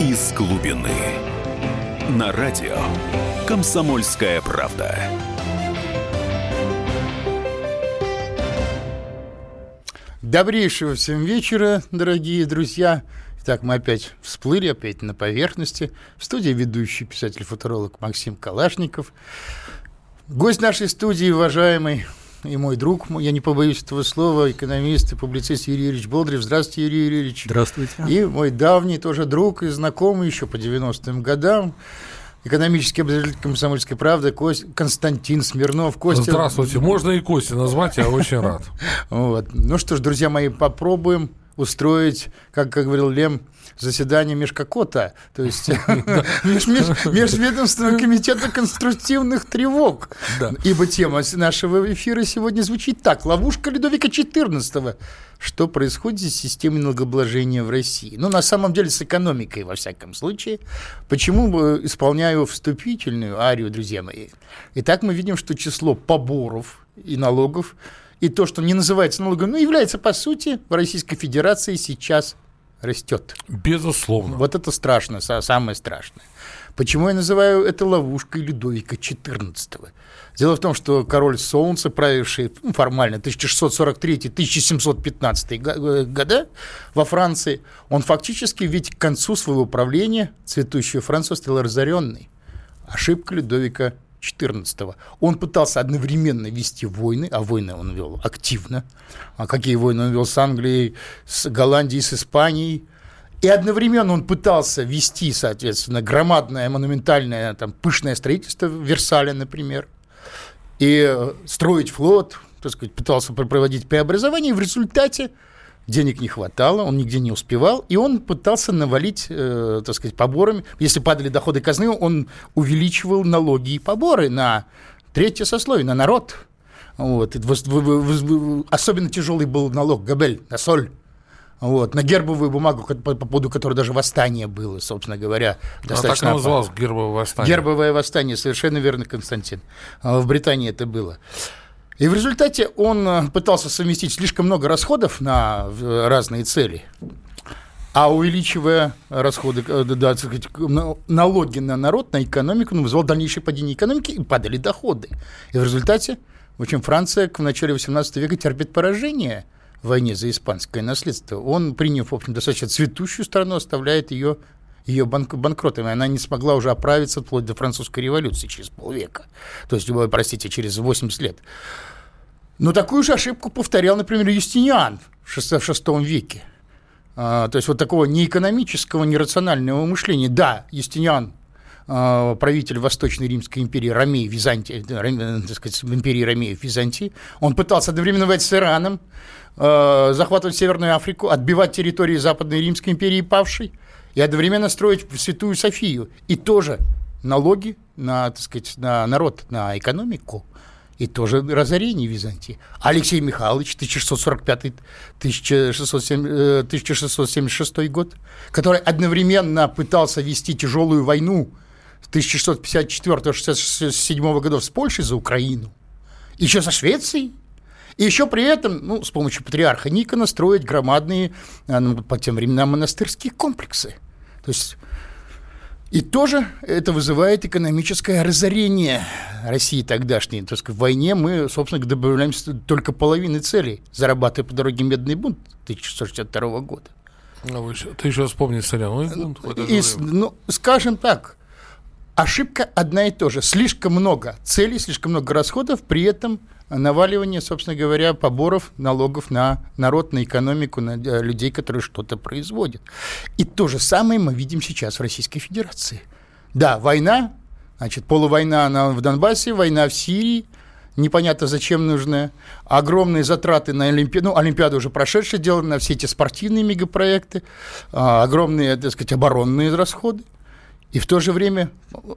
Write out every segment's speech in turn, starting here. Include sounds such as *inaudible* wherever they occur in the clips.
из глубины. На радио «Комсомольская правда». Добрейшего всем вечера, дорогие друзья. Итак, мы опять всплыли, опять на поверхности. В студии ведущий писатель-футуролог Максим Калашников. Гость нашей студии, уважаемый и мой друг, я не побоюсь этого слова, экономист и публицист Юрий Юрьевич Болдырев. Здравствуйте, Юрий Юрьевич. Здравствуйте. И мой давний тоже друг и знакомый еще по 90-м годам, экономический обозреватель комсомольской правды Кость, Константин Смирнов. Костя... Здравствуйте. Можно и Костя назвать, я очень рад. *laughs* Вот. Ну что ж, друзья мои, попробуем устроить, как, как говорил Лем, заседание Межкокота, то есть *laughs* Межведомственного комитета конструктивных тревог. Ибо тема нашего эфира сегодня звучит так. Ловушка Людовика XIV. Что происходит с системой налогообложения в России? Ну, на самом деле, с экономикой, во всяком случае. Почему исполняю вступительную арию, друзья мои? Итак, мы видим, что число поборов и налогов и то, что не называется налогом, но является, по сути, в Российской Федерации сейчас растет. Безусловно. Вот это страшно, самое страшное. Почему я называю это ловушкой Людовика XIV? Дело в том, что король Солнца, правивший ну, формально 1643-1715 э, года во Франции, он фактически ведь к концу своего правления цветущую Францию стал разоренной. Ошибка Людовика XIV. Он пытался одновременно вести войны, а войны он вел активно. А какие войны он вел с Англией, с Голландией, с Испанией. И одновременно он пытался вести, соответственно, громадное, монументальное, там, пышное строительство в Версале, например, и строить флот, так сказать, пытался проводить преобразование, и в результате денег не хватало, он нигде не успевал, и он пытался навалить, э, так сказать, поборами. Если падали доходы казны, он увеличивал налоги и поборы на третье сословие, на народ. Вот. Особенно тяжелый был налог Габель на соль. Вот, на гербовую бумагу, по, по поводу которой даже восстание было, собственно говоря. Достаточно а так называлось гербовое восстание. Гербовое восстание, совершенно верно, Константин. А в Британии это было. И в результате он э, пытался совместить слишком много расходов на разные цели, а увеличивая расходы, э, да, сказать, налоги на народ, на экономику, он вызвал дальнейшее падение экономики и падали доходы. И в результате, в общем, Франция в начале XVIII века терпит поражение в войне за испанское наследство. Он, приняв, в общем, достаточно цветущую страну, оставляет ее ее банк, банкротом, и она не смогла уже оправиться вплоть до французской революции через полвека. То есть, простите, через 80 лет. Но такую же ошибку повторял, например, Юстиниан в VI веке. А, то есть вот такого неэкономического, нерационального мышления. Да, Юстиниан а, правитель Восточной Римской империи Ромей Византии, э, так сказать, империи Ромеев Византии, он пытался одновременно воевать с Ираном, а, захватывать Северную Африку, отбивать территории Западной Римской империи павшей и одновременно строить Святую Софию. И тоже налоги на, так сказать, на народ, на экономику – и тоже разорение Византии. Алексей Михайлович, 1645-1676 э, год, который одновременно пытался вести тяжелую войну 1654-67 годов с Польшей за Украину, еще со Швецией, и еще при этом, ну, с помощью патриарха Никона строить громадные, э, ну, по тем временам, монастырские комплексы. То есть и тоже это вызывает экономическое разорение России тогдашней. То есть в войне мы, собственно, добавляемся только половины целей, зарабатывая по дороге Медный бунт 1662 года. А вы, ты еще вспомни соляной бунт. И, ну, скажем так, ошибка одна и та же. Слишком много целей, слишком много расходов, при этом наваливание, собственно говоря, поборов, налогов на народ, на экономику, на э, людей, которые что-то производят. И то же самое мы видим сейчас в Российской Федерации. Да, война, значит, полувойна на, в Донбассе, война в Сирии, непонятно зачем нужная, огромные затраты на Олимпиаду, ну, Олимпиаду уже прошедшее дело, на все эти спортивные мегапроекты, а, огромные, так сказать, оборонные расходы, и в то же время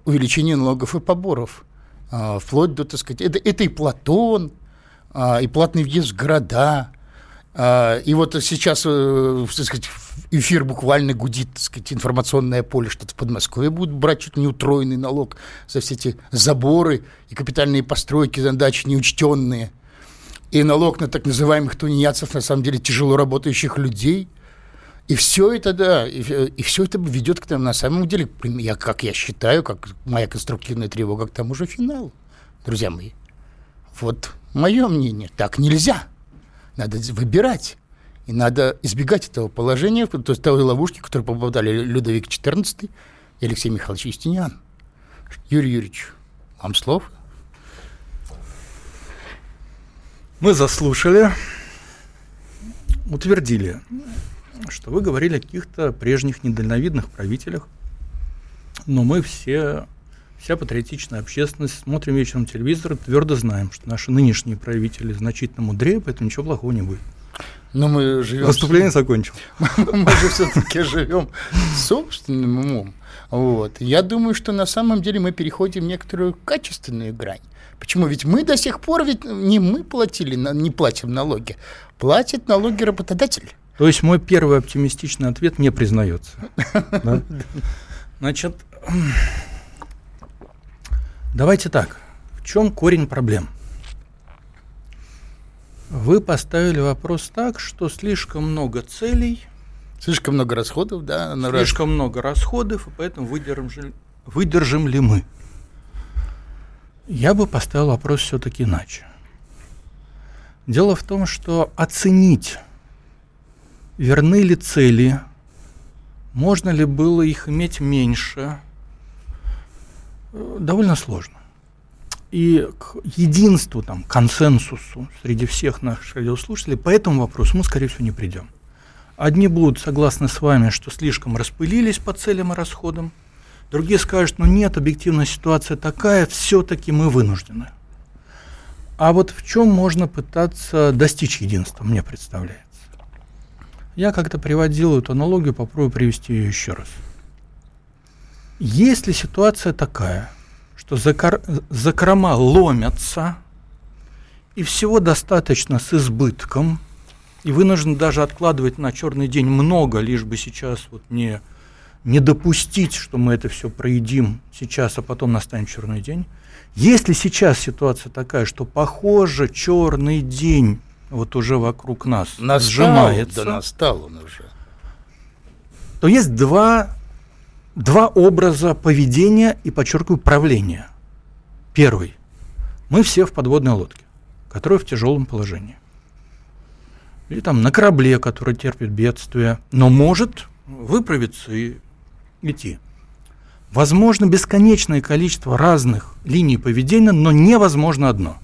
увеличение налогов и поборов – а, вплоть до, так сказать, это, это и Платон, а, и платный въезд в города, а, и вот сейчас, э, так сказать, эфир буквально гудит, так сказать, информационное поле, что-то в Подмосковье будут брать чуть не утроенный налог за все эти заборы и капитальные постройки на даче неучтенные. И налог на так называемых тунеядцев, на самом деле, тяжело работающих людей. И все это, да, и, и все это ведет к тому, на самом деле, я, как я считаю, как моя конструктивная тревога к тому же финалу, друзья мои. Вот мое мнение, так нельзя. Надо выбирать. И надо избегать этого положения, то есть той ловушки, в которую попадали Людовик XIV и Алексей Михайлович Юстиниан. Юрий Юрьевич, вам слов? Мы заслушали, утвердили, что вы говорили о каких-то прежних недальновидных правителях, но мы все, вся патриотичная общественность, смотрим вечером телевизор, твердо знаем, что наши нынешние правители значительно мудрее, поэтому ничего плохого не будет. Но мы живем... Выступление закончил. *laughs* Мы же все-таки живем собственным умом. Вот. Я думаю, что на самом деле мы переходим в некоторую качественную грань. Почему? Ведь мы до сих пор ведь не мы платили, не платим налоги, платит налоги работодатель. То есть мой первый оптимистичный ответ не признается. *laughs* Значит, давайте так. В чем корень проблем? Вы поставили вопрос так, что слишком много целей. Слишком много расходов, да? Слишком раз... много расходов, и поэтому выдержим, выдержим ли мы? Я бы поставил вопрос все-таки иначе. Дело в том, что оценить, верны ли цели, можно ли было их иметь меньше, э, довольно сложно и к единству, там, консенсусу среди всех наших радиослушателей по этому вопросу мы, скорее всего, не придем. Одни будут согласны с вами, что слишком распылились по целям и расходам, другие скажут, ну нет, объективная ситуация такая, все-таки мы вынуждены. А вот в чем можно пытаться достичь единства, мне представляется. Я как-то приводил эту аналогию, попробую привести ее еще раз. Если ситуация такая – что закор... закрома ломятся, и всего достаточно с избытком, и вынужден даже откладывать на черный день много, лишь бы сейчас вот не, не допустить, что мы это все проедим сейчас, а потом настанет черный день. Если сейчас ситуация такая, что похоже черный день вот уже вокруг нас настал, сжимается, да настал он уже, то есть два два образа поведения и, подчеркиваю, правления. Первый. Мы все в подводной лодке, которая в тяжелом положении. Или там на корабле, который терпит бедствие, но может выправиться и идти. Возможно бесконечное количество разных линий поведения, но невозможно одно.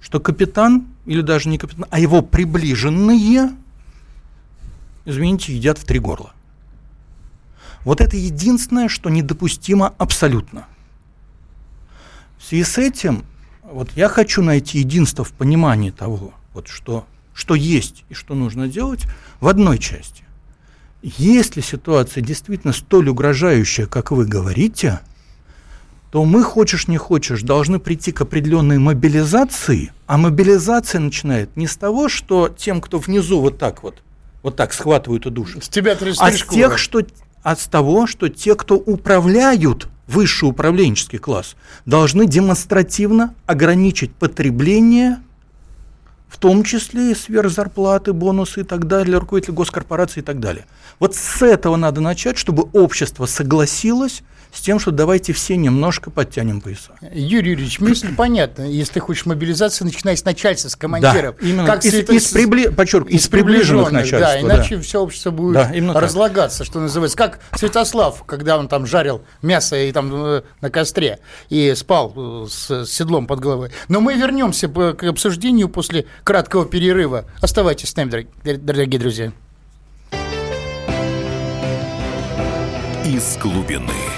Что капитан, или даже не капитан, а его приближенные, извините, едят в три горла. Вот это единственное, что недопустимо абсолютно. В связи с этим вот я хочу найти единство в понимании того, вот что, что есть и что нужно делать в одной части. Если ситуация действительно столь угрожающая, как вы говорите, то мы, хочешь не хочешь, должны прийти к определенной мобилизации, а мобилизация начинает не с того, что тем, кто внизу вот так вот, вот так схватывают и душат, с тебя а с тех, что от того, что те, кто управляют высший управленческий класс, должны демонстративно ограничить потребление, в том числе и сверхзарплаты, бонусы и так далее, руководители госкорпорации и так далее. Вот с этого надо начать, чтобы общество согласилось с тем, что давайте все немножко подтянем пояса. Юрий Юрьевич, мысль понятна. Если ты хочешь мобилизацию, начинай с начальства, с командиров. Да, именно. Как из, из, из, прибли... Подчеркиваю, из, из приближенных начальства. Да, иначе да. все общество будет да, разлагаться, что называется. Как Святослав, когда он там жарил мясо и там э, на костре и спал э, с седлом под головой. Но мы вернемся к обсуждению после краткого перерыва. Оставайтесь с нами, дорогие друзья. Из глубины.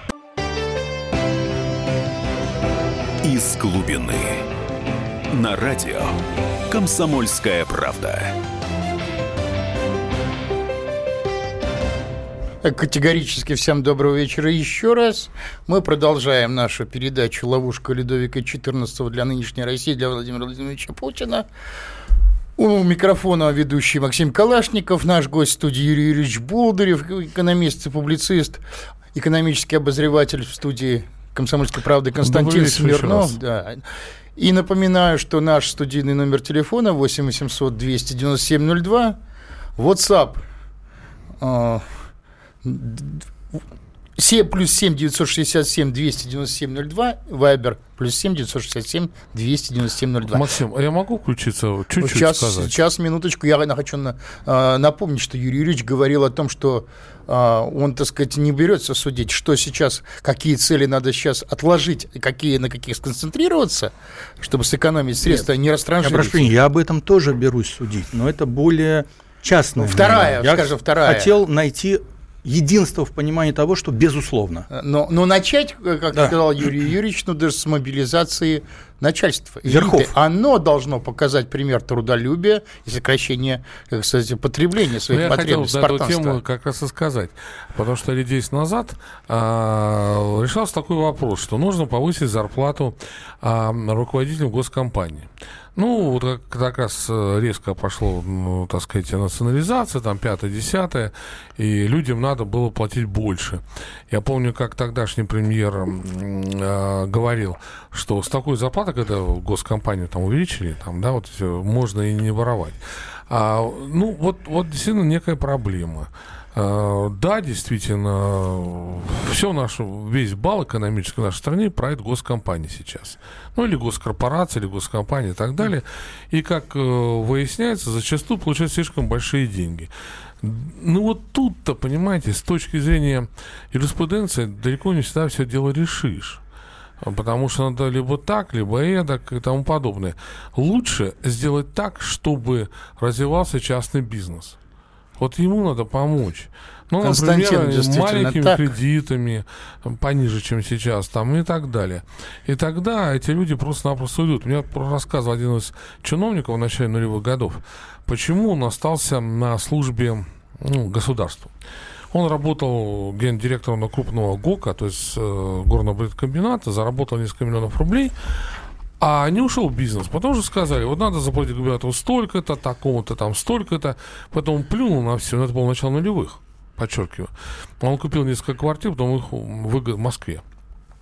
На радио «Комсомольская правда». Категорически всем доброго вечера еще раз. Мы продолжаем нашу передачу «Ловушка Людовика XIV для нынешней России, для Владимира Владимировича Путина». У микрофона ведущий Максим Калашников, наш гость в студии Юрий Юрьевич Болдырев, экономист и публицист, экономический обозреватель в студии «Комсомольской правды» Константин Смирнов. Да. И напоминаю, что наш студийный номер телефона 8 800 297 02, WhatsApp 7 плюс 7 967 297 02, Вайбер плюс 7 967 297 02. Максим, а я могу включиться чуть-чуть сейчас, сказать? Сейчас, минуточку, я хочу на, э, напомнить, что Юрий Юрьевич говорил о том, что э, он, так сказать, не берется судить, что сейчас, какие цели надо сейчас отложить, какие на каких сконцентрироваться, чтобы сэкономить средства, Нет, не растранжирить. Я прошу, я об этом тоже берусь судить, но это более частная. Вторая, я скажем, вторая. Хотел найти единство в понимании того, что безусловно. Но, но начать, э, как да. сказал Юрий Юрьевич, ну, даже с мобилизации начальства. Верхов. Оно должно показать пример трудолюбия и сокращения, как сказать, потребления своих ну, потребностей. Я хотел эту тему как раз и сказать. Потому что лет 10 назад а, решался такой вопрос, что нужно повысить зарплату а, руководителям госкомпании. Ну, вот как, раз э, резко пошло, ну, так сказать, национализация, там, пятое, десятое, и людям надо было платить больше. Я помню, как тогдашний премьер э, говорил, что с такой зарплатой, когда госкомпанию там увеличили, там, да, вот можно и не воровать. А, ну, вот, вот действительно некая проблема. А, да, действительно, все наш, весь бал экономический в нашей стране правит госкомпания сейчас. Ну, или госкорпорация, или госкомпания и так далее. И, как э, выясняется, зачастую получают слишком большие деньги. Ну, вот тут-то, понимаете, с точки зрения юриспруденции, далеко не всегда все дело решишь. Потому что надо либо так, либо эдак и тому подобное. Лучше сделать так, чтобы развивался частный бизнес. Вот ему надо помочь. Ну, например, маленькими так. кредитами, пониже, чем сейчас, там, и так далее. И тогда эти люди просто-напросто уйдут. Мне рассказывал один из чиновников в начале нулевых годов, почему он остался на службе ну, государству. Он работал гендиректором на крупного ГОКа, то есть э, горного комбината, заработал несколько миллионов рублей, а не ушел бизнес. Потом же сказали, вот надо заплатить губернатору столько-то, такому-то там столько-то. Потом плюнул на все, это было начало нулевых, подчеркиваю. Он купил несколько квартир, потом их в Москве.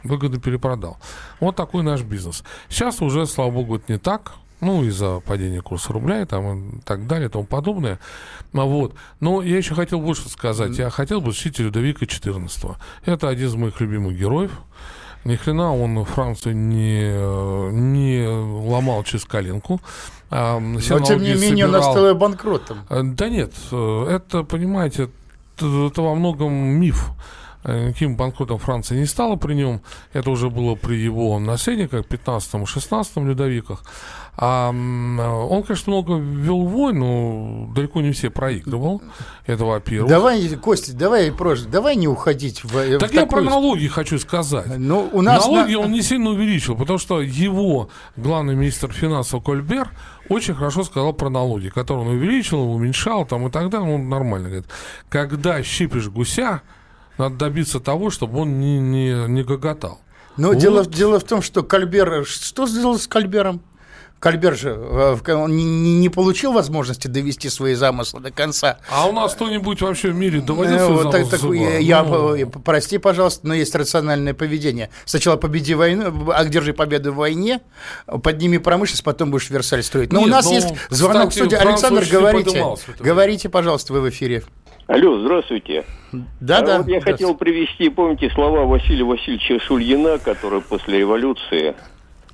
Выгодно перепродал. Вот такой наш бизнес. Сейчас уже, слава богу, это не так. Ну, из-за падения курса рубля и, там, и так далее и тому подобное. А вот. Но я еще хотел больше сказать. Я хотел бы защитить Людовика XIV. Это один из моих любимых героев. Ни хрена он Францию не, не ломал через коленку. А, Но, тем не менее, собирал... он оставил банкротом. Э, да нет, э, это, понимаете, это, это во многом миф. Никаким банкротом Франции не стало при нем. Это уже было при его наследниках, 15-16 Людовиках. А он, конечно, много вел войн, но далеко не все проигрывал. Это во-первых. Давай, Костя, давай проще, давай не уходить в Так в я про налоги хочу сказать. Ну, у нас налоги на... он не сильно увеличил, потому что его главный министр финансов Кольбер очень хорошо сказал про налоги, которые он увеличил, уменьшал там и так далее. Он нормально говорит. Когда щипишь гуся, надо добиться того, чтобы он не, не, не гоготал. Но вот. дело, дело в том, что Кальбер... Что сделал с Кальбером? Кальбер же э, он не получил возможности довести свои замыслы до конца. А у нас кто-нибудь вообще в мире доводил ну, свои так, так, я, я, ну. Прости, пожалуйста, но есть рациональное поведение. Сначала победи войну, одержи победу в войне, подними промышленность, потом будешь Версаль строить. Но Нет, у нас ну, есть звонок кстати, в студии. Александр, говорите, говорите, пожалуйста, вы в эфире. Алло, здравствуйте. Да, а да. Вот я хотел привести, помните, слова Василия Васильевича Шульина, который после революции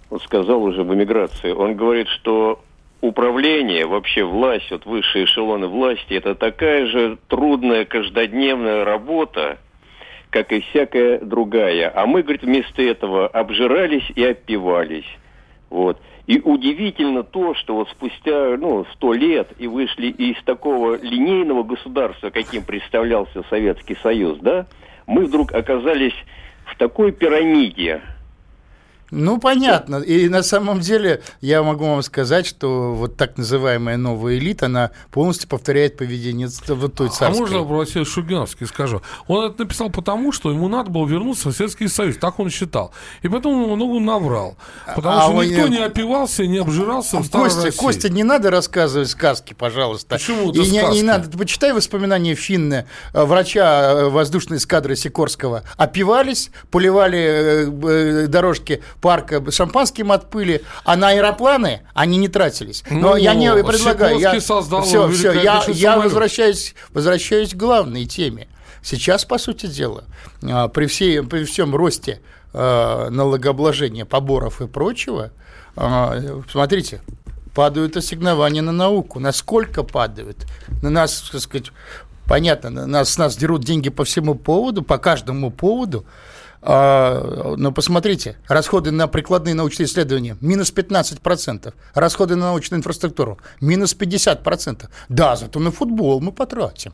вот сказал уже в эмиграции. Он говорит, что управление, вообще власть, вот высшие эшелоны власти, это такая же трудная каждодневная работа, как и всякая другая. А мы, говорит, вместо этого обжирались и опивались. Вот. И удивительно то, что вот спустя ну, сто лет и вышли из такого линейного государства, каким представлялся Советский Союз, да, мы вдруг оказались в такой пирамиде, Ну, понятно. И на самом деле я могу вам сказать, что вот так называемая новая элита, она полностью повторяет поведение вот той царской. А можно про Василия Шугиновский скажу? Он это написал потому, что ему надо было вернуться в Советский Союз. Так он считал. И поэтому он много наврал. Потому А что он никто не- не опивался, не обжирался в Старой Костя, России. Костя, не надо рассказывать сказки, пожалуйста. Почему это И не, сказки? не надо. Ты почитай воспоминания Финны, э, врача э, воздушной эскадры Сикорского. Опивались, поливали э, дорожки парка шампанским от пыли, а на аэропланы они не тратились. Но Ну, я не предлагаю. Я, все, все, я, я возвращаюсь, возвращаюсь к главной теме. Сейчас, по сути дела, а, при, всей, при всем росте а, налогообложения, поборов и прочего, смотрите, падают ассигнования на науку. Насколько падают? На нас, так сказать, понятно, на нас, нас дерут деньги по всему поводу, по каждому поводу. А, Но посмотрите, расходы на прикладные научные исследования минус 15%, расходы на научную инфраструктуру минус 50%. Да, зато на футбол мы потратим.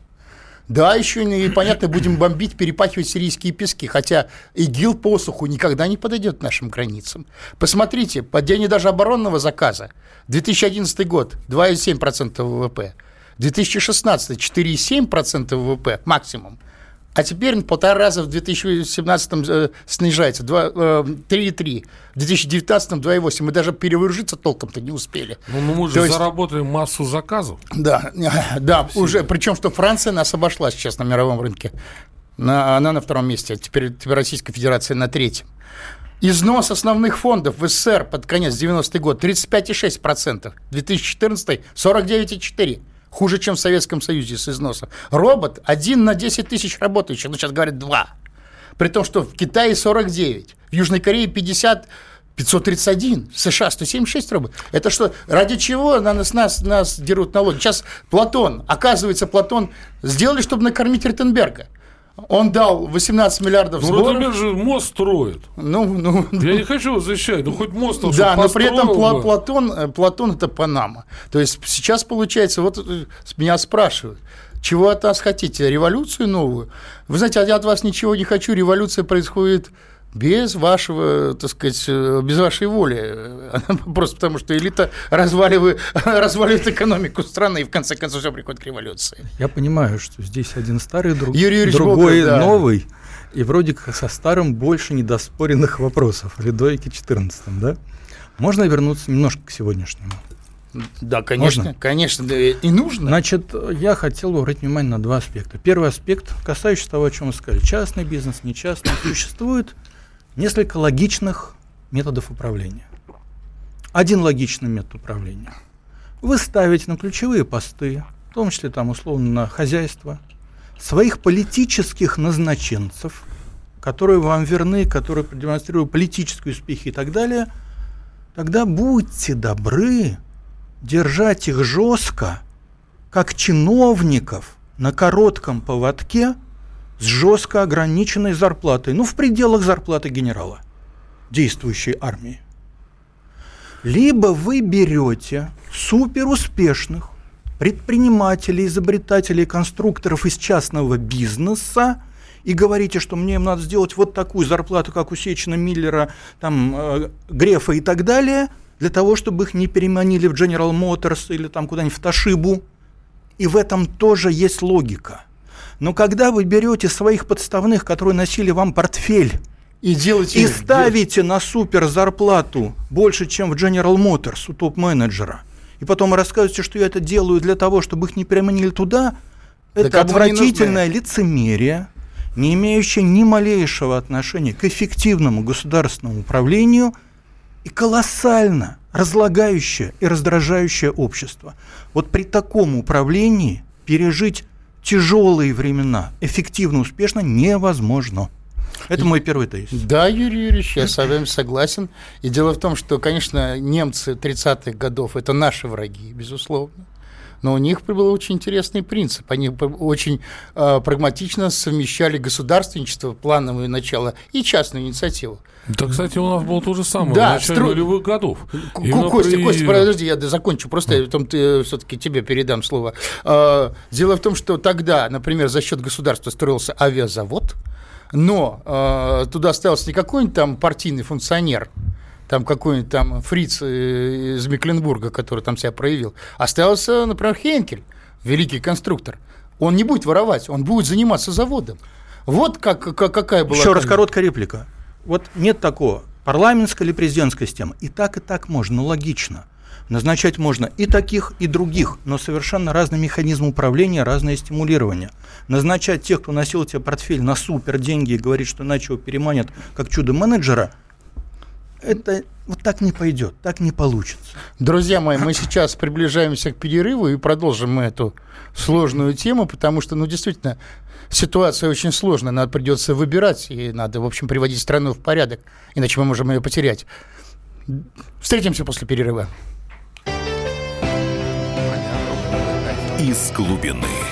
Да, еще и, понятно, будем бомбить, перепахивать сирийские пески, хотя ИГИЛ по осуху никогда не подойдет к нашим границам. Посмотрите, падение даже оборонного заказа. 2011 год 2,7% ВВП, 2016 4,7% ВВП максимум. А теперь полтора раза в 2017 э, снижается, два- э, 3,3, в 2019 2,8. Мы даже перевооружиться толком-то не успели. Ну, ну, мы То же есть- заработали массу заказов. Да, *laughs* да, уже, причем, что Франция нас обошла сейчас на мировом рынке. На- она на втором месте, а теперь, теперь Российская Федерация на третьем. Износ основных фондов в СССР под конец 90-й год 35,6%, 2014 49,4%. Хуже, чем в Советском Союзе с износом. Робот один на 10 тысяч работающих, ну сейчас говорят два. При том, что в Китае 49, в Южной Корее 50, 531, в США 176 рублей. Это что, ради чего на нас, нас, нас дерут налоги? Сейчас Платон, оказывается, Платон сделали, чтобы накормить Ротенберга. Он дал 18 миллиардов Ну, сборов. Ротенберг же мост строит. Ну, ну, Я не хочу его защищать, ну хоть мост он да, но при этом бы. Платон, э, Платон это Панама. То есть сейчас получается, вот э, меня спрашивают, чего от нас хотите, революцию новую? Вы знаете, я от вас ничего не хочу, революция происходит без вашего, так сказать, э, без вашей воли. *laughs* Просто потому, что элита разваливает, *laughs* разваливает экономику страны, и в конце концов все приходит к революции. Я понимаю, что здесь один старый, друг, Юрий Юрьевич другой Боков, да. новый, и вроде как со старым больше недоспоренных вопросов. Ледойки 14, да? Можно вернуться немножко к сегодняшнему? Да, конечно, Можно? конечно, да, и нужно. Значит, я хотел бы обратить внимание на два аспекта. Первый аспект, касающийся того, о чем мы сказали. Частный бизнес, не частный. Существует несколько логичных методов управления. Один логичный метод управления. Вы ставите на ключевые посты, в том числе там условно на хозяйство, своих политических назначенцев, которые вам верны, которые продемонстрируют политические успехи и так далее, тогда будьте добры держать их жестко, как чиновников на коротком поводке с жестко ограниченной зарплатой, ну, в пределах зарплаты генерала действующей армии. Либо вы берете суперуспешных предпринимателей, изобретателей, конструкторов из частного бизнеса и говорите, что мне им надо сделать вот такую зарплату, как у Сечина, Миллера, там, э, Грефа и так далее, для того, чтобы их не переманили в General Motors или там куда-нибудь в Ташибу. И в этом тоже есть логика. Но когда вы берете своих подставных, которые носили вам портфель, И делайте и ставите на супер зарплату больше, чем в General Motors у топ-менеджера, и потом рассказываете, что я это делаю для того, чтобы их не переманили туда, это кому они отвратительное лицемерие, не имеющее ни малейшего отношения к эффективному государственному управлению и колоссально разлагающее и раздражающее общество. Вот при таком управлении пережить тяжелые времена эффективно, успешно невозможно. Это мой первый тезис. Да, Юрий Юрьевич, я с вами согласен. И дело в том, что, конечно, немцы 30-х годов – это наши враги, безусловно. Но у них был очень интересный принцип. Они очень э, прагматично совмещали государственничество, плановое начало и частную инициативу. Да, кстати, у нас было то же самое Да, в начале стру- нулевых годов. Именно Костя, при- Костя, подожди, я закончу. Просто я потом все-таки тебе передам слово. А, Дело в том, что тогда, например, за счет государства строился авиазавод, но а, туда ставился не какой-нибудь там партийный функционер, там какой-нибудь там фриц э, из Мекленбурга, который там себя проявил. Остался, например, Хенкель, великий конструктор. Он не будет воровать, он будет заниматься заводом. Вот как, как, какая была... Еще раз короткая реплика. Вот нет такого, парламентская или президентская система. И так, и так можно, ну логично. Назначать можно и таких, и других, но совершенно разный механизм управления, разное стимулирование. Назначать тех, кто носил тебе портфель на супер деньги и говорит, что иначе его переманят как чудо-менеджера, это вот так не пойдет, так не получится. Друзья мои, мы сейчас приближаемся к перерыву и продолжим мы эту сложную тему, потому что, ну, действительно, ситуация очень сложная, надо придется выбирать, и надо, в общем, приводить страну в порядок, иначе мы можем ее потерять. Встретимся после перерыва. Из глубины.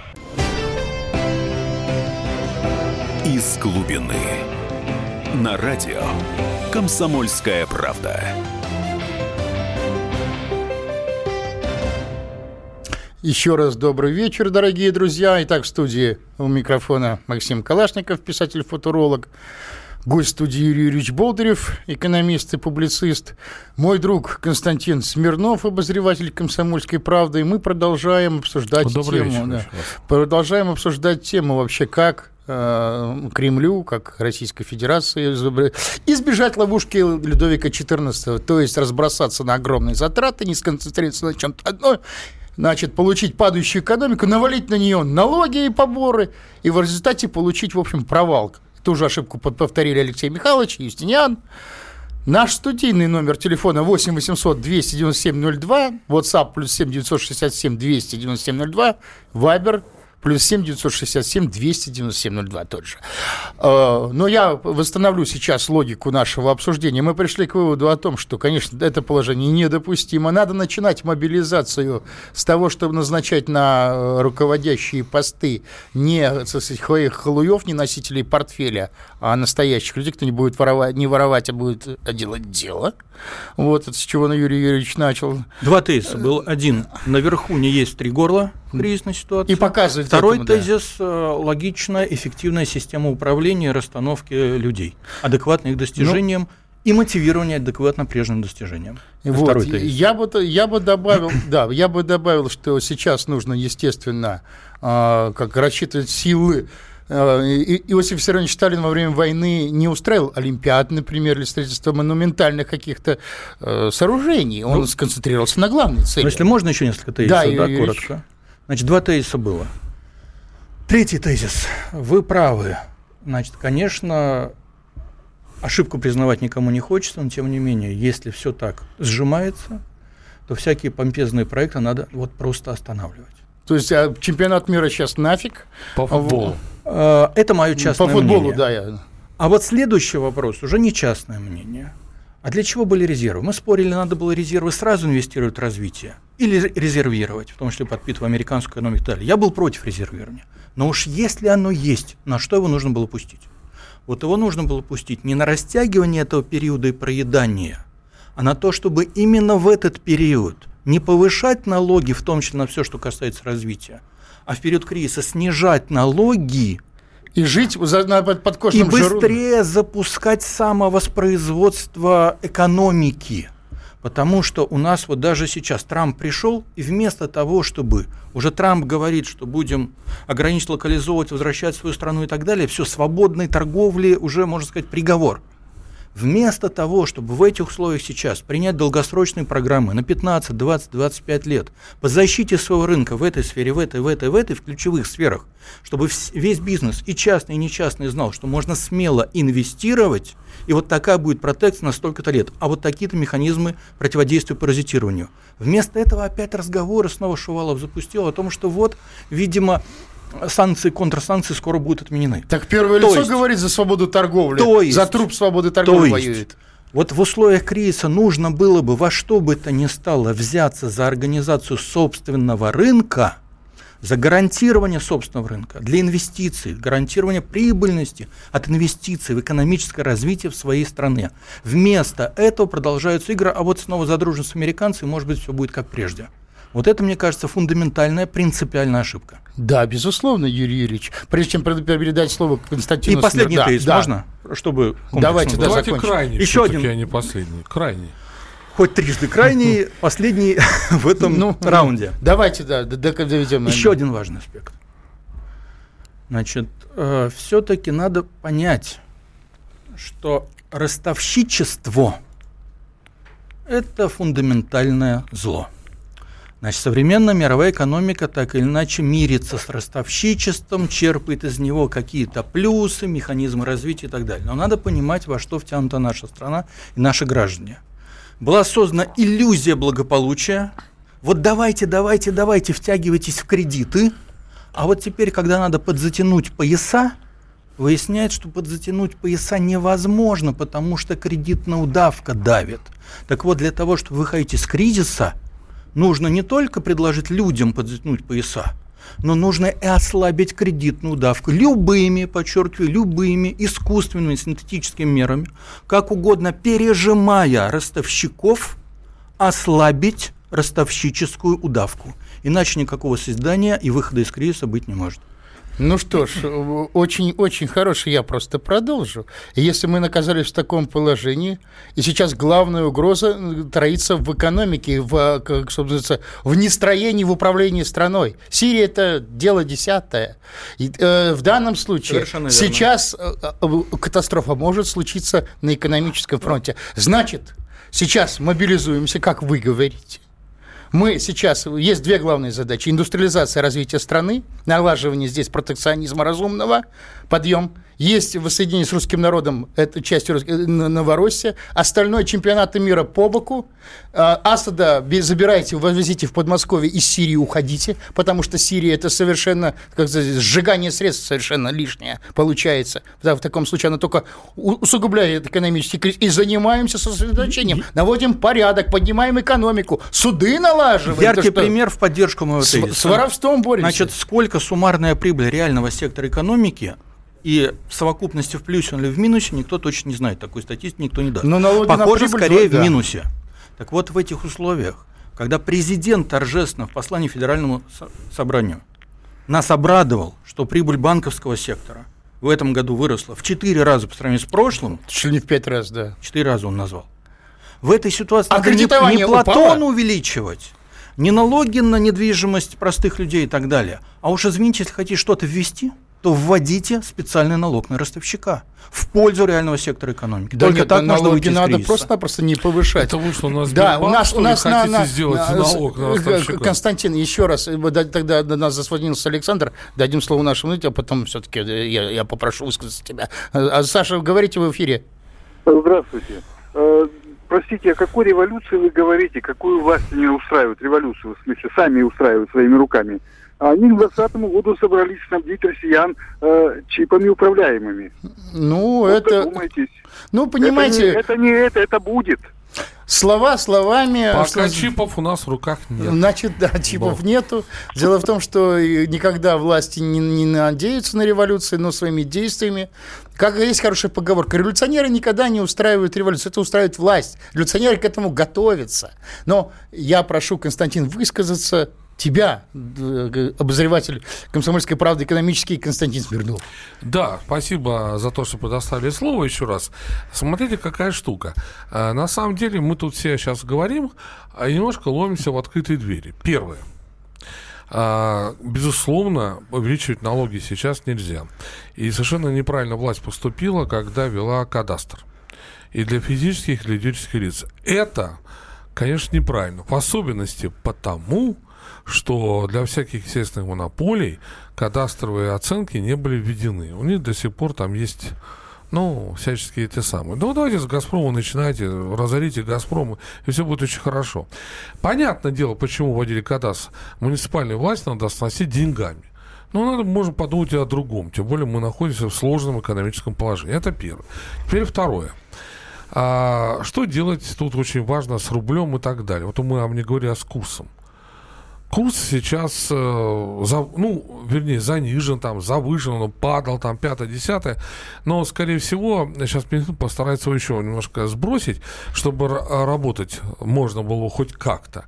Из глубины. На радио «Комсомольская правда». Еще раз добрый вечер, дорогие друзья. Итак, в студии у микрофона Максим Калашников, писатель-футуролог. Гость студии Юрий Юрьевич Болдырев, экономист и публицист. Мой друг Константин Смирнов, обозреватель «Комсомольской правды». И мы продолжаем обсуждать Добрый тему. Вечер, да. Продолжаем обсуждать тему вообще, как э, Кремлю, как Российской Федерации, избежать ловушки Людовика XIV, то есть разбросаться на огромные затраты, не сконцентрироваться на чем-то одном, значит, получить падающую экономику, навалить на нее налоги и поборы, и в результате получить, в общем, провал. Ту же ошибку повторили Алексей Михайлович, Юстиниан. Наш студийный номер телефона 8 800 297 02, WhatsApp плюс 7 967 297 02, Viber плюс 7 967 297 02 тот же. Э, но я восстановлю сейчас логику нашего обсуждения. Мы пришли к выводу о том, что, конечно, это положение недопустимо. Надо начинать мобилизацию с того, чтобы назначать на э, руководящие посты не своих халуев, не носителей портфеля, а настоящих людей, кто не будет воровать, не воровать, а будет делать дело. Вот это с чего на Юрий Юрьевич начал. Два тезиса. Был один. Наверху не есть три горла кризисной ситуации. И показывает Второй этому, тезис да. Э, – логичная, эффективная система управления и расстановки людей, адекватно их достижениям, ну, и мотивирование адекватно прежним достижениям. Вот, я бы, я бы добавил, *clears throat* да, я бы добавил, что сейчас нужно, естественно, э, как рассчитывать силы Э, Иосиф Виссарионович Сталин во время войны не устраивал Олимпиад, например, или строительство монументальных каких-то э, сооружений. Он ну, сконцентрировался на главной цели. Ну, если можно еще несколько тезисов, да, да коротко. Значит, два тезиса было. Третий тезис. Вы правы. Значит, конечно, ошибку признавать никому не хочется, но тем не менее, если все так сжимается, то всякие помпезные проекты надо вот просто останавливать. То есть а чемпионат мира сейчас нафиг? По футболу. Э, это мое частное мнение. По футболу, мнение. да. Я... А вот следующий вопрос уже не частное мнение. А для чего были резервы? Мы спорили, надо было резервы сразу инвестировать в развитие или резервировать, в том числе подпитывая американскую экономику и далее. Я был против резервирования. Но уж если оно есть, на что его нужно было пустить? Вот его нужно было пустить не на растягивание этого периода и проедания, а на то, чтобы именно в этот период не повышать налоги, в том числе на все, что касается развития, а в период кризиса снижать налоги и жить на подкошенном И быстрее жару. запускать самовоспроизводство экономики. Потому что у нас вот даже сейчас Трамп пришел, и вместо того, чтобы уже Трамп говорит, что будем ограничить локализовывать, возвращать свою страну и так далее, все, свободной торговли уже, можно сказать, приговор. Вместо того, чтобы в этих условиях сейчас принять долгосрочные программы на 15, 20, 25 лет по защите своего рынка в этой сфере, в этой, в этой, в этой, в ключевых сферах, чтобы весь бизнес, и частный, и нечастный, знал, что можно смело инвестировать, и вот такая будет протекция на столько-то лет, а вот такие-то механизмы противодействия паразитированию. Вместо этого опять разговоры снова Шувалов запустил о том, что вот, видимо, санкции, контрсанкции скоро будут отменены. Так первое То лицо есть- говорит за свободу торговли, То есть- за труп свободы торговли То есть, воюет. Вот в условиях кризиса нужно было бы во что бы то ни стало взяться за организацию собственного рынка, за гарантирование собственного рынка для инвестиций, гарантирование прибыльности от инвестиций в экономическое развитие в своей стране. Вместо этого продолжаются игры, а вот снова задружим с американцами, может быть, все будет как прежде. Вот это, мне кажется, фундаментальная, принципиальная ошибка. Да, безусловно, Юрий Юрьевич. Прежде чем перед- передать слово Константину И последний Смир- да, тезис да. можно? Чтобы Давайте, да? Давайте закончим. крайний, Еще один. а не последний. Крайний. Хоть трижды крайний, *laughs* последний *laughs* в этом Ну, раунде. Давайте, да, доведем. Еще один важный аспект. Значит, все-таки надо понять, что ростовщичество – это фундаментальное зло. Значит, современная мировая экономика так или иначе мирится с ростовщичеством, черпает из него какие-то плюсы, механизмы развития и так далее. Но надо понимать, во что втянута наша страна и наши граждане. Была создана иллюзия благополучия. Вот давайте, давайте, давайте, втягивайтесь в кредиты. А вот теперь, когда надо подзатянуть пояса, выясняется, что подзатянуть пояса невозможно, потому что кредитная удавка давит. Так вот, для того, чтобы выходить из кризиса, нужно не только предложить людям подзатянуть пояса, но нужно и ослабить кредитную давку любыми, подчеркиваю, любыми искусственными синтетическими мерами, как угодно пережимая ростовщиков, ослабить ростовщическую удавку. Иначе никакого создания и выхода из кризиса быть не может. Ну что ж, очень-очень хороший я просто продолжу. Если мы оказались в таком положении, и сейчас главная угроза э, троится в экономике, в, как, собственно, в нестроении, в управлении страной. Сирия – это дело десятое. И, э, в данном случае Совершенно верно. сейчас э, э, катастрофа может случиться на экономическом фронте. Значит, сейчас мобилизуемся, как вы говорите. Мы сейчас, есть две главные задачи. Индустриализация развития страны, налаживание здесь протекционизма разумного, подъем. Есть воссоединение с русским народом, это часть э, Н- Новороссия. Остальное чемпионаты мира по боку. А, Асада забирайте, вывозите в Подмосковье, из Сирии уходите, потому что Сирия это совершенно, как сказать, сжигание средств совершенно лишнее получается. Да, в таком случае она только усугубляет экономический кризис. И занимаемся сосредоточением, наводим порядок, поднимаем экономику, суды налаживаем. Яркий что? пример в поддержку моего С, тезиса. с воровством боремся. Значит, сколько суммарная прибыль реального сектора экономики и в совокупности в плюсе или в минусе, никто точно не знает. Такой статистики никто не даст. Но налоги на Похоже, прибыль, скорее да. в минусе. Так вот, в этих условиях, когда президент торжественно в послании Федеральному со- собранию нас обрадовал, что прибыль банковского сектора в этом году выросла в 4 раза по сравнению с прошлым, Чуть ли не в пять раз, да. Четыре раза он назвал. В этой ситуации А надо не, не Платон упало? увеличивать, не налоги на недвижимость простых людей и так далее. А уж извините, если хотите что-то ввести, то вводите специальный налог на ростовщика в пользу реального сектора экономики. Да Только нет, так можно налоги выйти надо просто-напросто не повышать. Вы что, у нас Да, у нас, у нас на, хотите на- сделать на- налог на э, ростовщика? Константин, еще раз, э, да- тогда до нас засводился Александр, дадим слово нашему, а потом все-таки я, я попрошу высказаться тебя. А, Саша, говорите в эфире. Здравствуйте. Э, Простите, о какой революции вы говорите? Какую власть они устраивают? Революцию, в смысле, сами устраивают своими руками. Они к 2020 году собрались снабдить россиян э, чипами управляемыми. Ну, Вот это, додумайтесь. ну, понимаете, Это не, это не это, это будет. слова словами. Пока что- чипов у нас в руках нет. Значит, да, чипов Да. нету. Дело в том, что никогда власти не, не надеются на революции, но своими действиями. Как есть хорошая поговорка, революционеры никогда не устраивают революцию, это устраивает власть. Революционеры к этому готовятся. Но я прошу, Константин, высказаться тебя, э, обозреватель комсомольской правды экономический Константин Смирнов. Да, спасибо за то, что предоставили слово еще раз. Смотрите, какая штука. А, На самом деле мы тут все сейчас говорим, а немножко ломимся в открытые двери. Первое. А, Безусловно, увеличивать налоги сейчас нельзя. И совершенно неправильно власть поступила, когда вела кадастр. И для физических, и для юридических лиц. Это, конечно, неправильно. В особенности потому, что для всяких естественных монополий кадастровые оценки не были введены. У них до сих пор там есть ну, всяческие те самые. Ну, давайте с «Газпрома» начинайте, разорите «Газпром», и все будет очень хорошо. Понятное дело, почему вводили кадастр. Муниципальную власть надо сносить деньгами. Но надо, можно подумать и о другом. Тем более мы находимся в сложном экономическом положении. Это первое. Теперь второе. А, что делать тут очень важно с рублем и так далее. Вот мы вам не говорили о с курсом. Курс сейчас, э, за, ну, вернее, занижен, там, завышен, он падал, там, пятое, десятое. Но, скорее всего, сейчас Минфин постарается его еще немножко сбросить, чтобы работать можно было хоть как-то.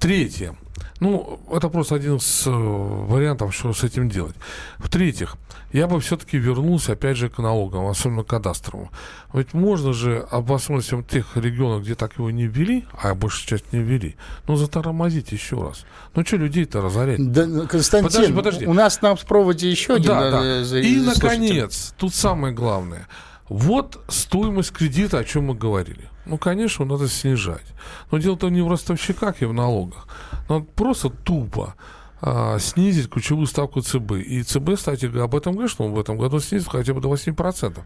Третье. Ну, это просто один из э, вариантов, что с этим делать. В-третьих, я бы все-таки вернулся, опять же, к налогам, особенно кадастровым. Ведь можно же, об особенности в тех регионах, где так его не ввели, а большую часть не ввели, ну, затормозить еще раз. Ну, что людей-то разорять? Да, Константин, подожди, подожди. у нас на проводе еще один... Да, да. Э, за, И, наконец, тут самое главное. Вот стоимость кредита, о чем мы говорили. Ну, конечно, надо снижать. Но дело-то не в ростовщиках и в налогах. Надо просто тупо а, снизить ключевую ставку ЦБ. И ЦБ, кстати, об этом говорит, что он в этом году снизит хотя бы до 8%.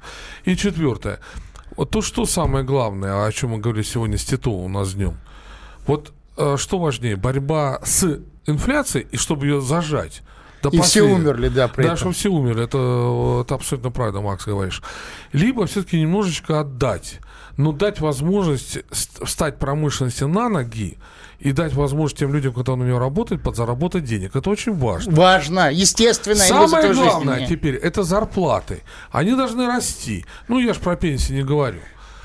И четвертое. Вот то, что самое главное, о чем мы говорили сегодня с Тито у нас днем. Вот а, что важнее, борьба с инфляцией и чтобы ее зажать. До и все умерли, да, при Да, этом. что все умерли, это, это абсолютно правда, Макс, говоришь. Либо все-таки немножечко отдать, но дать возможность встать промышленности на ноги, и дать возможность тем людям, которые на нее работают, подзаработать денег. Это очень важно. Важно, естественно. Самое главное жизни. теперь это зарплаты. Они должны расти. Ну, я же про пенсии не говорю.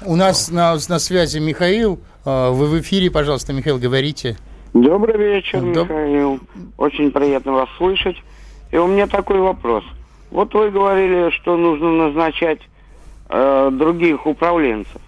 У нас на, на связи Михаил. А, вы в эфире, пожалуйста, Михаил, говорите. Добрый вечер, Доб... Михаил. Очень приятно вас слышать. И у меня такой вопрос. Вот вы говорили, что нужно назначать э, других управленцев.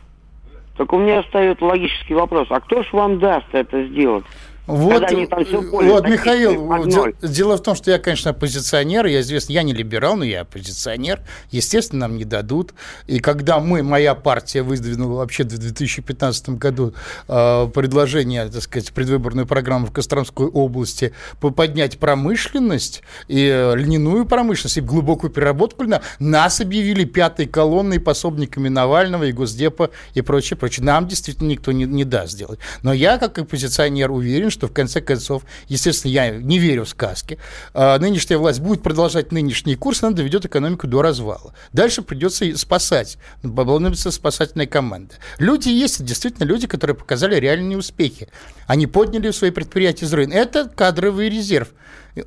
Так у меня остается логический вопрос. А кто ж вам даст это сделать? Вот, вот Михаил, дело в том, что я, конечно, оппозиционер, я известен, я не либерал, но я оппозиционер. Естественно, нам не дадут. И когда мы, моя партия выдвинула вообще в 2015 году э, предложение, так сказать, предвыборную программу в Костромской области поднять промышленность и э, льняную промышленность, и глубокую переработку льна, нас объявили пятой колонной пособниками Навального и Госдепа и прочее, прочее. Нам действительно никто не, не даст сделать. Но я, как оппозиционер, уверен, что в конце концов, естественно, я не верю в сказки, а, нынешняя власть будет продолжать нынешний курс, она доведет экономику до развала. Дальше придется спасать, понадобится спасательная команда. Люди есть, действительно, люди, которые показали реальные успехи. Они подняли свои предприятия из руин. Это кадровый резерв.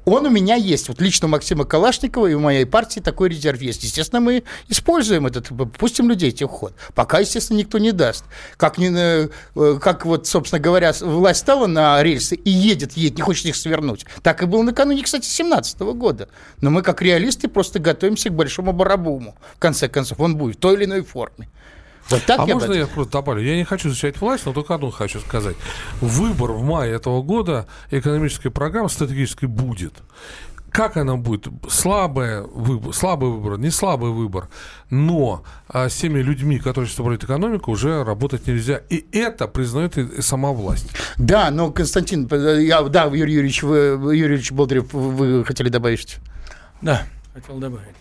Он у меня есть. Вот лично у Максима Калашникова и у моей партии такой резерв есть. Естественно, мы используем этот, пустим людей в ход. Пока, естественно, никто не даст. Как, не, э, как вот, собственно говоря, власть стала на рельсы и едет, едет, не хочет их свернуть. Так и было накануне, кстати, 2017 года. Но мы, как реалисты, просто готовимся к большому барабуму. В конце концов, он будет в той или иной форме. Вот так а я можно я просто добавлю? Я не хочу защищать власть, но только одно хочу сказать. Выбор в мае этого года экономической программы стратегической будет. Как она будет? Слабая выбор, слабый выбор, не слабый выбор. Но а, с теми людьми, которые управляют экономику, уже работать нельзя. И это признает и сама власть. Да, но, Константин, я, да, Юрий Юрьевич, вы, Юрий Юрьевич Болдырев, вы хотели добавить? Да, хотел добавить.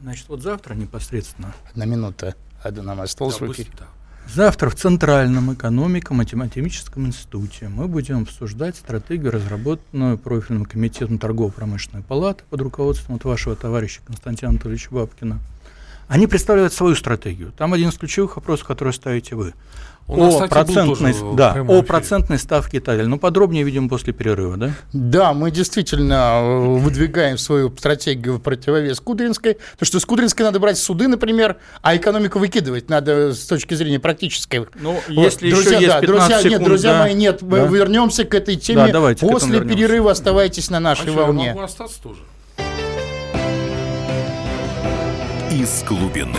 Значит, вот завтра непосредственно. Одна минута нам осталось да. Завтра в Центральном экономико-математическом институте мы будем обсуждать стратегию, разработанную профильным комитетом торгово-промышленной палаты под руководством от вашего товарища Константина Анатольевича Бабкина. Они представляют свою стратегию. Там один из ключевых вопросов, который ставите вы. У нас, о, процентной, да, о процентной ставке и так далее. Ну, подробнее, видим, после перерыва, да? Да, мы действительно э, выдвигаем свою стратегию в противовес Кудринской. То, что с Кудринской надо брать суды, например, а экономику выкидывать надо с точки зрения практической. Ну, вот. если друзья, еще есть 15 друзья, секунд, нет, друзья да. мои, нет, да. мы вернемся к этой теме. Да, давайте после перерыва оставайтесь на нашей а волне. я могу остаться тоже. Из глубины.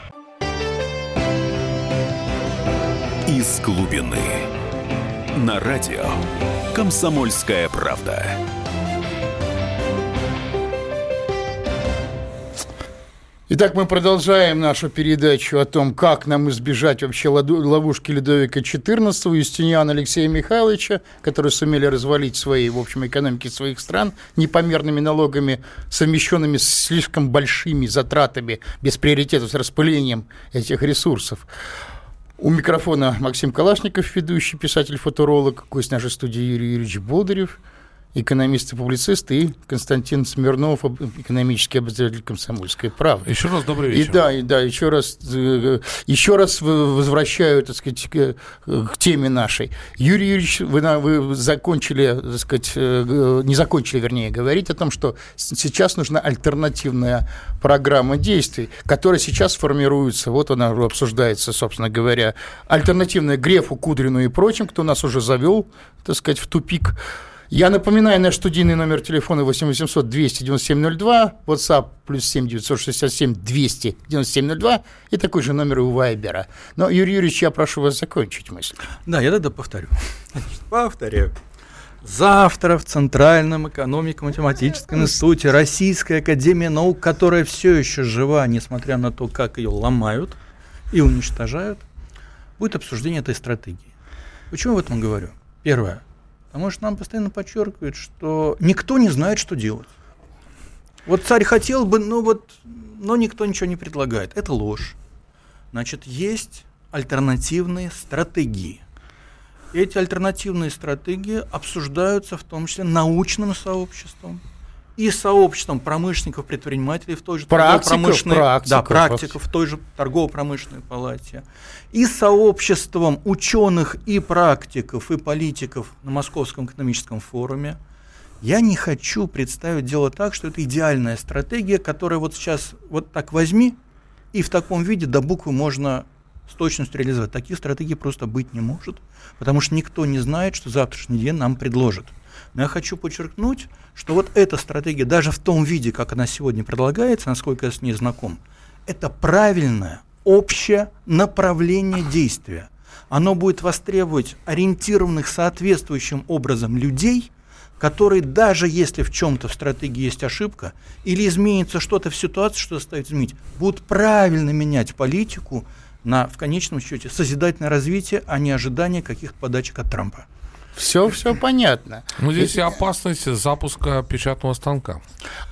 Из глубины. на радио «Комсомольская правда». Итак, мы продолжаем нашу передачу о том, как нам избежать вообще ловушки Ледовика XIV, Юстиниана Алексея Михайловича, которые сумели развалить свои, в общем, экономики своих стран непомерными налогами, совмещенными с слишком большими затратами, без приоритетов, с распылением этих ресурсов. У микрофона Максим Калашников, ведущий писатель-футуролог, гость нашей студии Юрий Юрьевич Болдырев – экономист и публицист, и Константин Смирнов, экономический обозреватель «Комсомольской правды». Еще раз добрый вечер. И да, и да, еще раз, э, еще раз возвращаю, так сказать, к, теме нашей. Юрий Юрьевич, вы, вы закончили, так сказать, э, не закончили, вернее, говорить о том, что сейчас нужна альтернативная программа действий, которая сейчас формируется, вот она обсуждается, собственно говоря, альтернативная Грефу, Кудрину и прочим, кто нас уже завел, так сказать, в тупик. Я напоминаю, наш студийный номер телефона 8 800 297 02, WhatsApp плюс 7 967 297 02 и такой же номер у Вайбера. Но, Юрий Юрьевич, я прошу вас закончить мысль. Да, я тогда повторю. повторяю. Завтра в Центральном экономико-математическом институте Российская Академия Наук, которая все еще жива, несмотря на то, как ее ломают и уничтожают, будет обсуждение этой стратегии. Почему об этом говорю? Первое. Потому что нам постоянно подчеркивают, что никто не знает, что делать. Вот царь хотел бы, но вот, но никто ничего не предлагает. Это ложь. Значит, есть альтернативные стратегии. Эти альтернативные стратегии обсуждаются в том числе научным сообществом, и сообществом промышленников, предпринимателей в той же торгово-промышленной практиков, да, практиков в той же торгово-промышленной палате, и сообществом ученых и практиков и политиков на Московском экономическом форуме. Я не хочу представить дело так, что это идеальная стратегия, которая вот сейчас вот так возьми, и в таком виде до буквы можно с точностью реализовать. Таких стратегий просто быть не может, потому что никто не знает, что завтрашний день нам предложит. Но я хочу подчеркнуть, что вот эта стратегия, даже в том виде, как она сегодня предлагается, насколько я с ней знаком, это правильное общее направление действия. Оно будет востребовать ориентированных соответствующим образом людей, которые даже если в чем-то в стратегии есть ошибка или изменится что-то в ситуации, что заставит изменить, будут правильно менять политику на, в конечном счете, созидательное развитие, а не ожидание каких-то подачек от Трампа. Все, все понятно. Ну, здесь и опасность запуска печатного станка.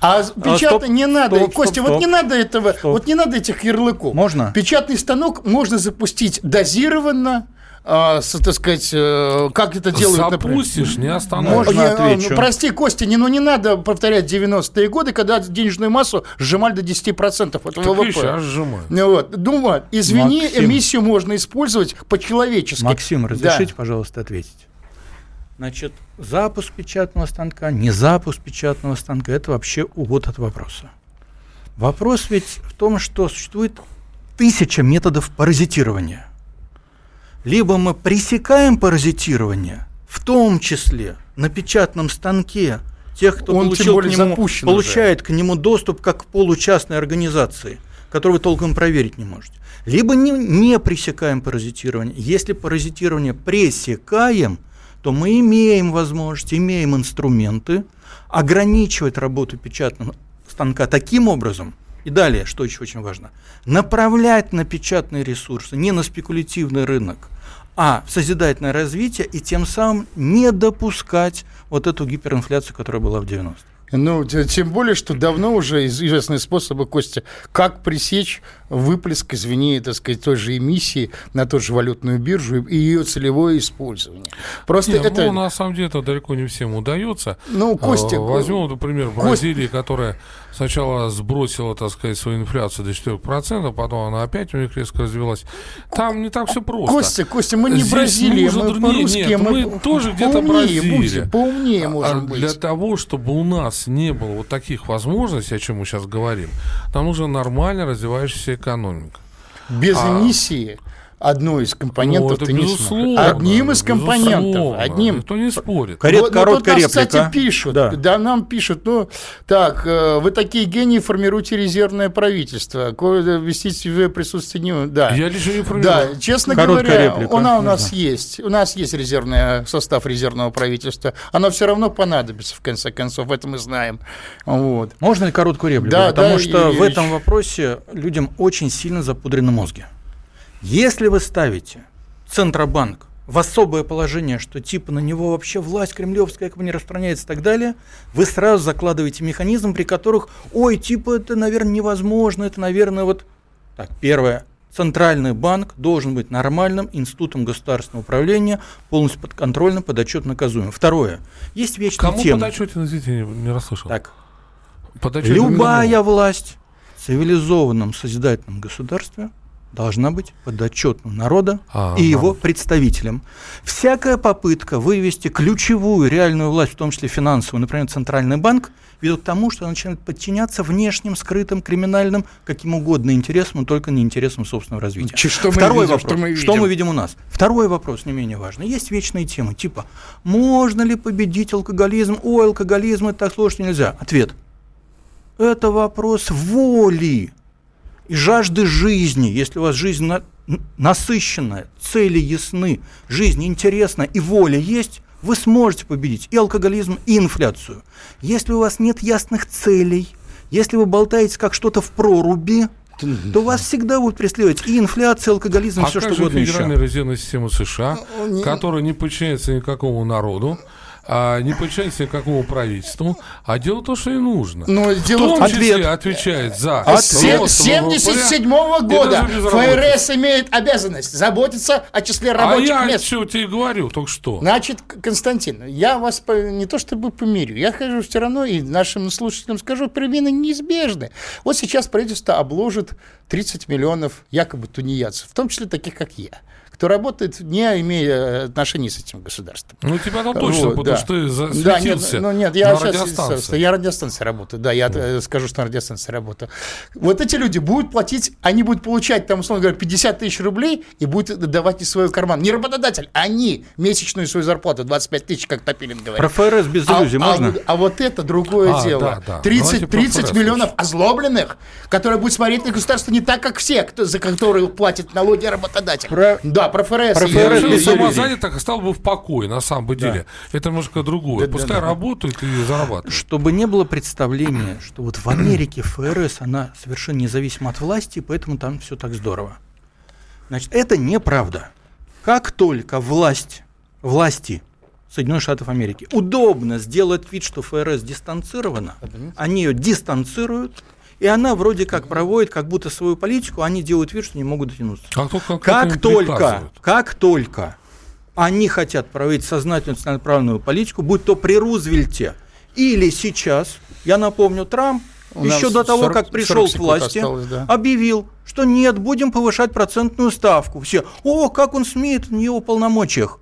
А печатно а, не надо, стоп, Костя, стоп, вот стоп. не надо этого, стоп. вот не надо этих ярлыков. Можно? Печатный станок можно запустить дозированно, а, с, так сказать, э, как это делают, Запустишь, например. не остановишь. Можно я, отвечу. Ну, прости, Костя, не, ну не надо повторять 90-е годы, когда денежную массу сжимали до 10% от так ВВП. сейчас сжимают. Ну, вот. Думаю, извини, Максим. эмиссию можно использовать по-человечески. Максим, разрешите, да. пожалуйста, ответить. Значит, запуск печатного станка, не запуск печатного станка – это вообще увод от вопроса. Вопрос ведь в том, что существует тысяча методов паразитирования. Либо мы пресекаем паразитирование, в том числе на печатном станке, тех, кто Он получил к нему, получает уже. к нему доступ как к получастной организации, которую вы толком проверить не можете. Либо не, не пресекаем паразитирование. Если паразитирование пресекаем – то мы имеем возможность, имеем инструменты ограничивать работу печатного станка таким образом, и далее, что еще очень важно, направлять на печатные ресурсы, не на спекулятивный рынок, а в созидательное развитие и тем самым не допускать вот эту гиперинфляцию, которая была в 90-х. Ну, тем более, что давно уже известны способы, Костя, как пресечь выплеск, извини, так сказать, той же эмиссии на ту же валютную биржу и ее целевое использование. Просто Нет, это... Ну, на самом деле, это далеко не всем удается. Ну, Костя... А, возьмем, например, Бразилии, Костя... которая сначала сбросила, так сказать, свою инфляцию до 4%, потом она опять у них резко развилась. Там не так все просто. Костя, Костя, мы не Здесь Бразилия, мы по-русски, мы, мы тоже где-то Бразилия. Будем, поумнее, а быть. Для того, чтобы у нас не было вот таких возможностей, о чем мы сейчас говорим, нам нужна нормально развивающаяся экономика. Без а... эмиссии одну из компонентов Ну, это ты не безусловно, смог. Одним из компонентов. безусловно. Одним. Никто не спорит. Вот- вот короткая тут нас, реплика. кстати, пишут. Да. Да. нам пишут, ну, так, э, вы такие гении, формируете резервное правительство. Кое вести в присутствии не... Да. Я лишь не про Да, честно Короткая говоря, реплика. она у нас есть. У нас есть резервный состав резервного правительства. Оно все равно понадобится, в конце концов, это мы знаем. Вот. Можно ли короткую реплику? Да, Потому да, что Юрий в этом вопросе людям очень сильно запудрены мозги. Если вы ставите Центробанк в особое положение, что типа на него вообще власть кремлевская как бы не распространяется и так далее, вы сразу закладываете механизм, при которых, ой, типа это, наверное, невозможно, это, наверное, вот... Так, первое. Центральный банк должен быть нормальным институтом государственного управления, полностью подконтрольным, подотчетно наказуемым. Второе. Есть вечная Кому тема. подотчетен, извините, не, не расслышал. Так, Подотчетен Любая кому? власть в цивилизованном созидательном государстве должна быть подотчетна народа А, и его представителям. Всякая попытка вывести ключевую реальную власть, в том числе финансовую, например, Центральный банк, ведет к тому, что она начинает подчиняться внешним, скрытым, криминальным, каким угодно интересам, но только не интересам собственного развития. Ч- что мы Второй видим, вопрос. что мы Что видим? мы видим у нас? Второй вопрос не менее важный. Есть вечные темы, типа, можно ли победить алкоголизм? Ой, алкоголизм это так сложно, что нельзя. Ответ. Это вопрос воли и жажды жизни. Если у вас жизнь на- насыщенная, цели ясны, жизнь интересна и воля есть, вы сможете победить и алкоголизм, и инфляцию. Если у вас нет ясных целей, если вы болтаете как что-то в проруби, то вас всегда будут преследовать и инфляция, и алкоголизм, и А все как что же угодно Федеральная еще. резервная система США, которая не подчиняется никакому народу, а, не подчиняется никакому правительству, а делает то, что ей нужно. Но В дело том числе Ответ. отвечает за С 77 ВВП и года. ФРС имеет обязанность заботиться о числе А рабочих я мест. что тебе говорю, только что. Значит, Константин, я вас не то чтобы помирю, я хожу все равно и нашим слушателям скажу, перемены неизбежны. Вот сейчас правительство обложит 30 миллионов якобы тунеядцев, в том числе таких, как я, кто работает, не имея отношений с этим государством. Ну, тебя-то точно, Вот, потому да. что ты Да, нет, засветился ну нет, я на сейчас радиостанции. я радиостанции работаю, да, я э, скажу, что на радиостанции работаю. Вот эти люди будут платить, они будут получать там, условно говоря, 50 тысяч рублей и будут давать из своего кармана. Не работодатель, они месячную свою зарплату 25 тысяч, как Топилин говорит. Про ФРС без А, иллюзий а можно? вот- а вот это другое А, дело. да, да. 30, Давайте про 30 ФРС миллионов озлобленных, которые будут смотреть на государство не так, как все, кто, за которые платит налоги работодатель. Про- Да, про ФРС. про я- ФРС иллюзий. самозанятых остал бы в покое, на самом бы деле. Это немножко другое. Пускай работают и зарабатывают. Чтобы не было представления, что вот в Америке ФРС, она совершенно независима от власти, поэтому там все так здорово. Значит, это неправда. Как только власть, власти Соединенных Штатов Америки удобно сделать вид, что ФРС дистанцирована, они ее дистанцируют, и она вроде как проводит как будто свою политику, а они делают вид, что не могут дотянуться. Как только, Как им только, как только они хотят проводить сознательную национальную политику, будь то при Рузвельте или сейчас, я напомню, Трамп У еще до того, 40 как пришел 40 к власти, осталось, да. объявил, что нет, будем повышать процентную ставку. Все, о, как он смеет в его полномочиях.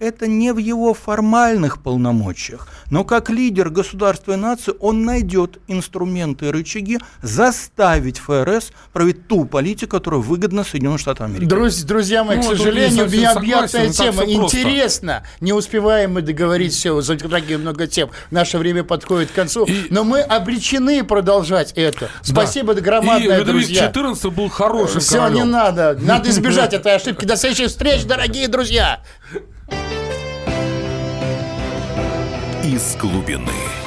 Это не в его формальных полномочиях, но как лидер государства и нации он найдет инструменты и рычаги заставить ФРС проводить ту политику, которая выгодна Соединенным Штатам Америки. Друз- друзья мои, Ну, к сожалению, не так тема. просто. Интересно. Не успеваем мы договорить все, затрагиваем много тем. Наше время подходит к концу. И- Но мы обречены продолжать это. Спасибо Да. громадное, И друзья. XIV был хорошим Все, королем. не надо. Надо избежать *laughs* этой ошибки. До следующих встреч, дорогие друзья. Из глубины.